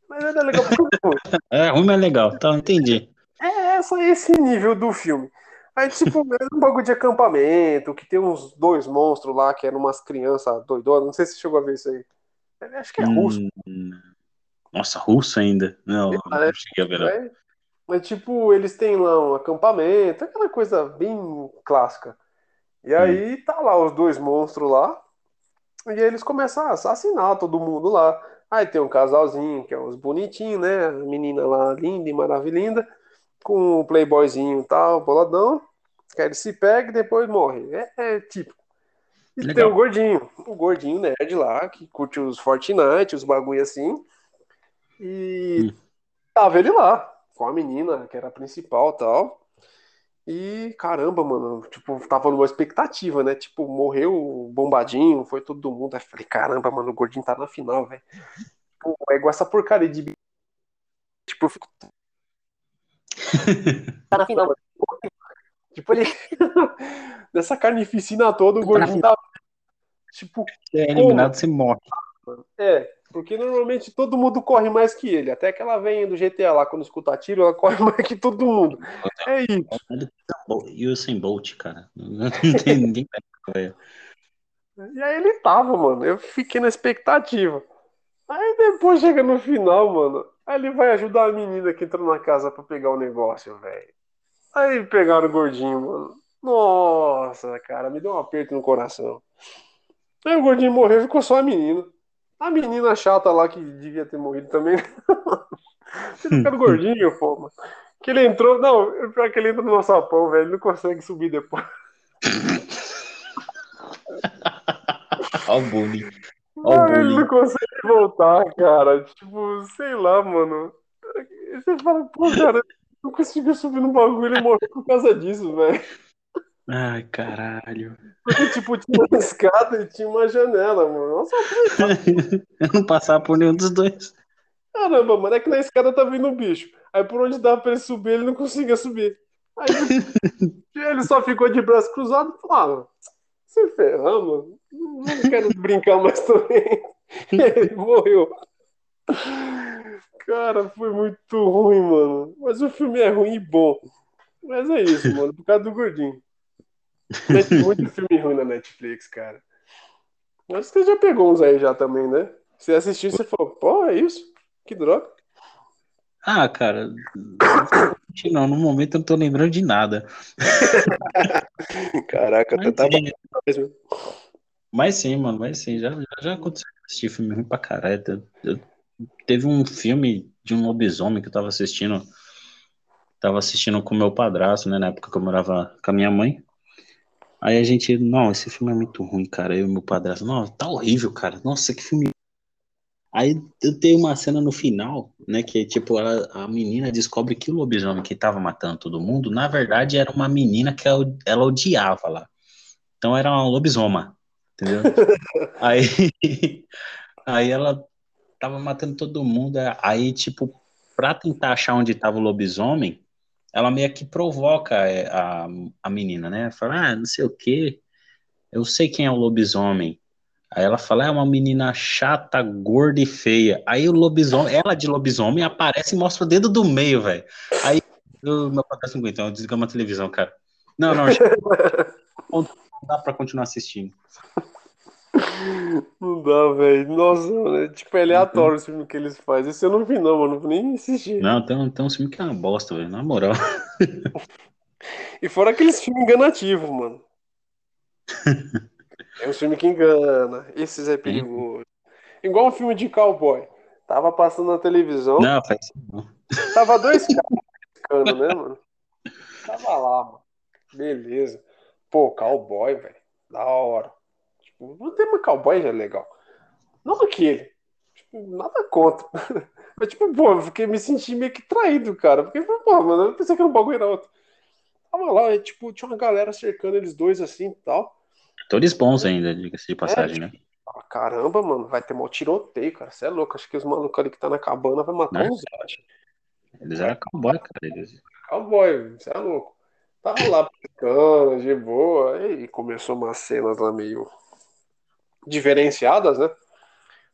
Mas é legal porque é ruim. É ruim, mas é legal. Tá, entendi. É só esse nível do filme. Aí, tipo, é um bagulho de acampamento, que tem uns dois monstros lá, que eram umas crianças doidonas. Não sei se você chegou a ver isso aí. Acho que é russo. Hum, nossa, russo ainda? Não, não É, cheguei a ver. não. Mas, tipo, eles têm lá um acampamento, aquela coisa bem clássica. E aí tá lá os dois monstros lá, e eles começam a assassinar todo mundo lá. Aí tem um casalzinho, que é os bonitinhos, né? A menina lá, linda e maravilhosa, com o playboyzinho e tal, boladão. Que aí ele se pega e depois morre. É, é típico. E tem Legal. o gordinho, o gordinho nerd lá, que curte os Fortnite, os bagulho assim. E tava ele lá, com a menina, que era a principal e tal. E caramba, mano, tipo, tava numa expectativa, né? Tipo, morreu bombadinho, foi todo mundo. Aí falei, caramba, mano, o gordinho tá na final, velho. Pô, é igual essa porcaria de. Tipo, eu fico. tá na final, mano. Tipo, ele. Nessa carnificina toda, o gordinho tá. Tipo, é eliminado, você morre. é, porque normalmente todo mundo corre mais que ele. Até aquela velhinha do GTA lá, quando escuta tiro, ela corre mais que todo mundo. É isso. E o Usain Bolt, cara. Não tem ninguém. E aí ele tava, mano. Eu fiquei na expectativa. Aí depois chega no final, mano. Aí ele vai ajudar a menina que entrou na casa pra pegar o negócio, velho. Aí pegaram o gordinho, mano. Nossa, cara, me deu um aperto no coração. Aí o gordinho morreu, ficou só a menina. A menina chata lá que devia ter morrido também. Ele fica do gordinho, pô, mano. Que ele entrou. Não, pior que ele entra no nosso sapão, velho. Ele não consegue subir depois. Olha o bullying. O ele não consegue voltar, cara. Tipo, sei lá, mano. Você fala, pô, cara, não conseguiu subir no bagulho e morreu por causa disso, velho. Ai, caralho. Porque, tipo, tinha uma escada e tinha uma janela, mano. Nossa, Eu não passava por nenhum dos dois. caramba, mano. É que na escada tá vindo um bicho. Aí por onde dava pra ele subir, ele não conseguia subir. Aí ele só ficou de braço cruzado e falou, ah, se ferrar, mano. Não quero brincar mais também. E aí ele morreu. Cara, foi muito ruim, mano. Mas o filme é ruim e bom. Mas é isso, mano, por causa do gordinho. Tem muito filme ruim na Netflix, cara. Acho que você já pegou uns aí já também, né? Você assistiu e você falou, pô, é isso? Que droga. Ah, cara. Não, no momento eu não tô lembrando de nada. Caraca, Mas tá sim, mesmo. mas sim, mano, mas sim. Já, já, aconteceu assistir filme ruim pra caralho. Eu- eu- teve um filme de um lobisomem que eu tava assistindo. Tava assistindo com meu padrasto, né? Na época que eu morava com a minha mãe. Aí a gente, não, esse filme é muito ruim, cara. Eu e meu padrasto, não, tá horrível, cara. Nossa, que filme. Aí tenho uma cena no final, né? Que tipo, a, a menina descobre que o lobisomem que tava matando todo mundo, na verdade, era uma menina que ela, ela odiava lá. Então era uma lobisoma, entendeu? Aí, aí ela tava matando todo mundo. Aí, tipo, pra tentar achar onde tava o lobisomem, ela meio que provoca é, a, a menina, né? Fala, ah, não sei o quê, eu sei quem é o lobisomem. Aí ela fala, é uma menina chata, gorda e feia. Aí o lobisomem, ela de lobisomem aparece e mostra o dedo do meio, velho. Aí eu, meu padrasto não aguenta, então desligamos a televisão, cara. Não, não, não dá pra continuar assistindo. Não dá, velho. Nossa, mano, é tipo é aleatório esse filme que eles fazem. Esse eu não vi, não, mano. Nem assistir. Não, tem, um- tem um filme que é uma bosta, velho, na moral. E fora aqueles filmes enganativos, mano. É um filme que engana. Esses é perigoso. Igual um filme de cowboy. Tava passando na televisão. Não, faz isso não. Tava dois caras pescando, né, mano? Tava lá, mano. Beleza. Pô, cowboy, velho. Da hora. Tipo, o tema cowboy já é legal. Não aquele. Tipo, nada contra. Mas, tipo, pô, eu fiquei me senti meio que traído, cara. Porque, pô, mano, eu pensei que era um bagulho era outro. Tava lá, e, tipo, tinha uma galera cercando eles dois assim e tal. Atores bons ainda, diga-se de passagem, né? Ah, Caramba, mano, vai ter mó tiroteio, cara. Você é louco. Acho que os malucos ali que tá na cabana vai matar Né? uns zete. Eles eram cowboy, cara. Eles... Cowboy, você é louco. Tava lá brincando, de boa. E começou umas cenas lá meio diferenciadas, né?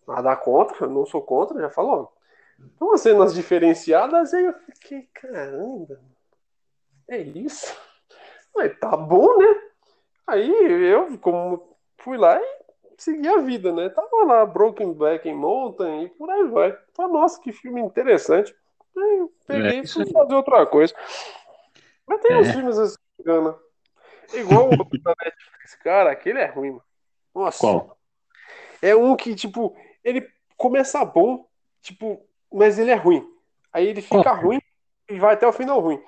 Nada contra, eu não sou contra, já falou. Então, umas cenas diferenciadas, aí eu fiquei, caramba, é isso? Mas tá bom, né? Aí eu, como fui lá e segui a vida, né? Tava lá, Broken Back em Mountain e por aí vai. Falei, nossa, que filme interessante. Aí eu peguei É, e fui fazer outra coisa. Mas tem É. uns filmes assim, engana. Igual o da Netflix. Cara, aquele é ruim, mano. Nossa. Qual? É um que, tipo, ele começa bom, tipo, mas ele é ruim. Aí ele fica Qual? ruim e vai até o final ruim.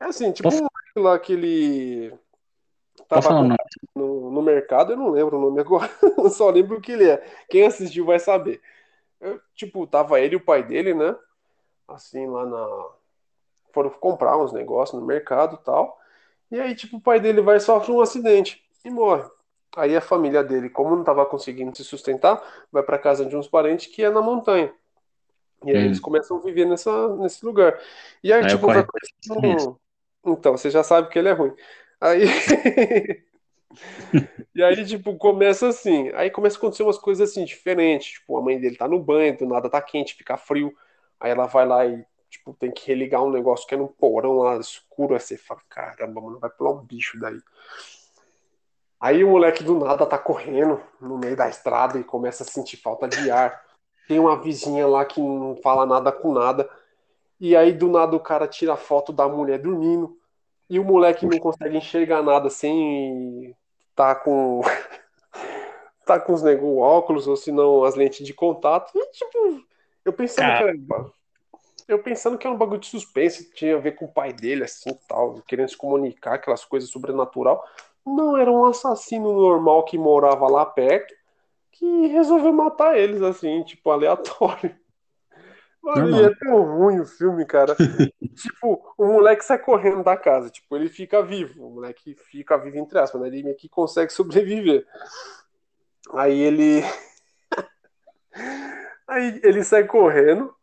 É assim, tipo Posso- um moleque lá que ele tava no, no mercado, eu não lembro o nome agora, eu só lembro o que ele é. Quem assistiu vai saber. Eu, tipo, tava ele e o pai dele, né? Assim, lá na. Foram comprar uns negócios no mercado e tal. E aí, tipo, o pai dele vai e sofre um acidente e morre. Aí a família dele, como não tava conseguindo se sustentar, vai pra casa de uns parentes que é na montanha. E aí Hum. eles começam a viver nessa, nesse lugar. E aí, Aí tipo, vai aparecendo Então, você já sabe que ele é ruim. Aí. E aí, tipo, começa assim. Aí começa a acontecer umas coisas assim, diferentes. Tipo, a mãe dele tá no banho, do nada tá quente, fica frio. Aí ela vai lá e, tipo, tem que religar um negócio que é num porão lá escuro. Aí você fala, caramba, mano, vai pular um bicho daí. Aí o moleque do nada tá correndo no meio da estrada e começa a sentir falta de ar. Tem uma vizinha lá que não fala nada com nada. E aí do nada o cara tira a foto da mulher dormindo. E o moleque não consegue enxergar nada sem tá com tá com os nego óculos ou se não as lentes de contato. E tipo, eu pensando que era eu pensando que era um bagulho de suspense, tinha a ver com o pai dele assim, tal, querendo se comunicar aquelas coisas sobrenatural. Não, era um assassino normal que morava lá perto que resolveu matar eles assim, tipo, aleatório. Mano, e é tão ruim o filme, cara. tipo, o moleque sai correndo da casa. Tipo, ele fica vivo. O moleque fica vivo, entre aspas, né? Ele meio que consegue sobreviver. Aí ele. aí ele sai correndo.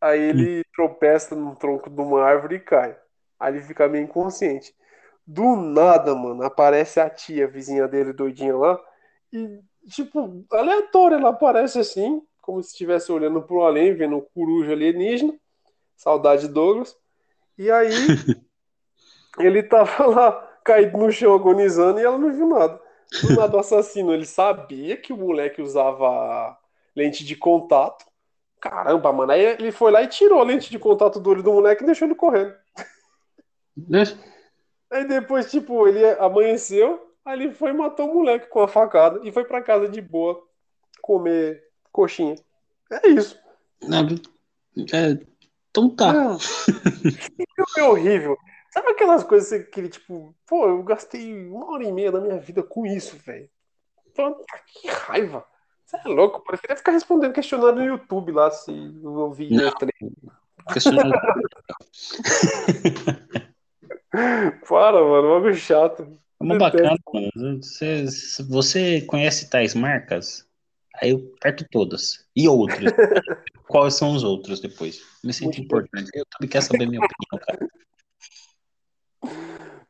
Aí ele tropeça no tronco de uma árvore e cai. Aí ele fica meio inconsciente. Do nada, mano, aparece a tia, vizinha dele, doidinha lá. E, tipo, aleatória, ela aparece assim, como se estivesse olhando pro além, vendo um coruja alienígena. Saudade de Douglas. E aí, ele tava lá, caído no chão, agonizando, e ela não viu nada. Do nada, o assassino, ele sabia que o moleque usava lente de contato. Caramba, mano. Aí ele foi lá e tirou a lente de contato do olho do moleque e deixou ele correndo. Né? Aí depois, tipo, ele amanheceu, aí ele foi e matou o moleque com a facada e foi pra casa de boa comer coxinha. É isso. Não, é, então tá. Filme horrível. Sabe aquelas coisas que, tipo, pô, eu gastei uma hora e meia da minha vida com isso, velho. Falando, "Ah, Que raiva. Você é louco, eu preferia ficar respondendo questionário no YouTube lá se eu ouvi Não. Questionando- Para, mano, bagulho chato. É uma bacana, mano. Você, você conhece tais marcas? Aí eu perto todas. E outros? Quais são os outros depois? Me sinto importante. O YouTube quer saber minha opinião, cara.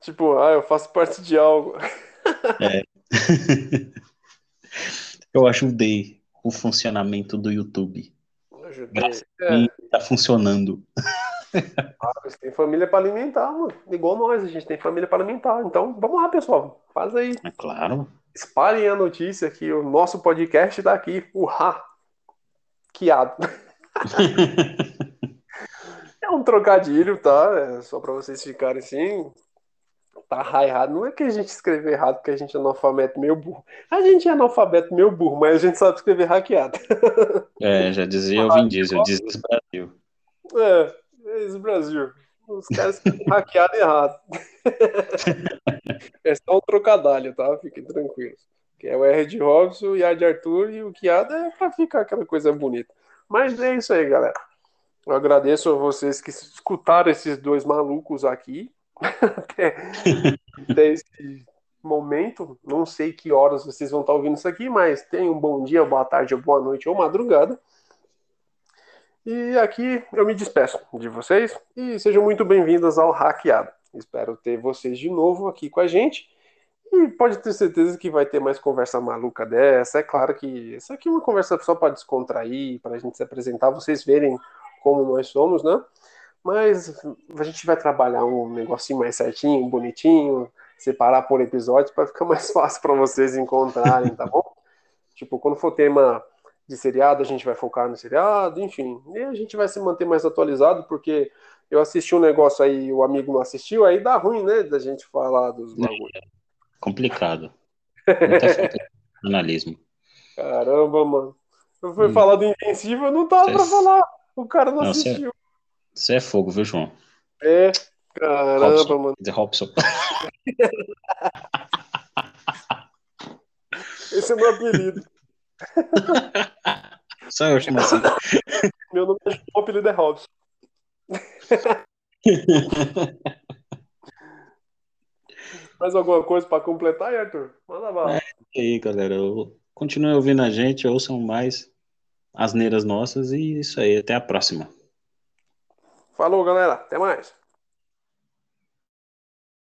Tipo, ah, eu faço parte de algo. Eu ajudei o funcionamento do YouTube. Ajudei. Graças a É, mim, tá funcionando. Tem família pra alimentar, mano. Igual nós, a gente tem família pra alimentar. Então, vamos lá, pessoal. Faz aí. É claro. Espalhem a notícia que o nosso podcast tá aqui. O Ha. Quiado. É um trocadilho, tá? É só pra vocês ficarem assim. Tá errado. Não é que a gente escreveu errado porque a gente é analfabeto meio burro. A gente é analfabeto meio burro, mas a gente sabe escrever hackeado. É, já dizia o Vin Diesel, diz Brasil. É, é isso, Brasil. Os caras escrevem hackeado errado. É só um trocadilho, tá? Fiquem tranquilos. Que é o R de Robson, o I de Arthur e o Kiada é pra ficar aquela coisa bonita. Mas é isso aí, galera. Eu agradeço a vocês que escutaram esses dois malucos aqui até, até esse momento, não sei que horas vocês vão estar ouvindo isso aqui, mas tenham um bom dia, boa tarde, boa noite ou madrugada. E aqui eu me despeço de vocês e sejam muito bem-vindas ao Hackeado. Espero ter vocês de novo aqui com a gente. E pode ter certeza que vai ter mais conversa maluca dessa. É claro que isso aqui é uma conversa só para descontrair, para a gente se apresentar, vocês verem como nós somos, né? Mas a gente vai trabalhar um negocinho mais certinho, bonitinho, separar por episódios para ficar mais fácil para vocês encontrarem, tá bom? tipo, quando for tema de seriado, a gente vai focar no seriado, enfim. E a gente vai se manter mais atualizado, porque eu assisti um negócio aí, o amigo não assistiu, aí dá ruim, né, da gente falar dos bagulhos. É complicado. Jornalismo. Caramba, mano. Eu fui hum. falar do Invencível, não tava Cê... pra falar. O cara não, não assistiu. Isso é... é fogo, viu, João? É. Caramba, Robson. mano. Robson. Esse é meu apelido. Só eu chamo assim. Meu nome é João, apelido é Robson. Mais alguma coisa para completar, Arthur? Manda bala. É aí, galera. Continue ouvindo a gente, ouçam mais as neiras nossas e isso aí. Até a próxima. Falou, galera. Até mais.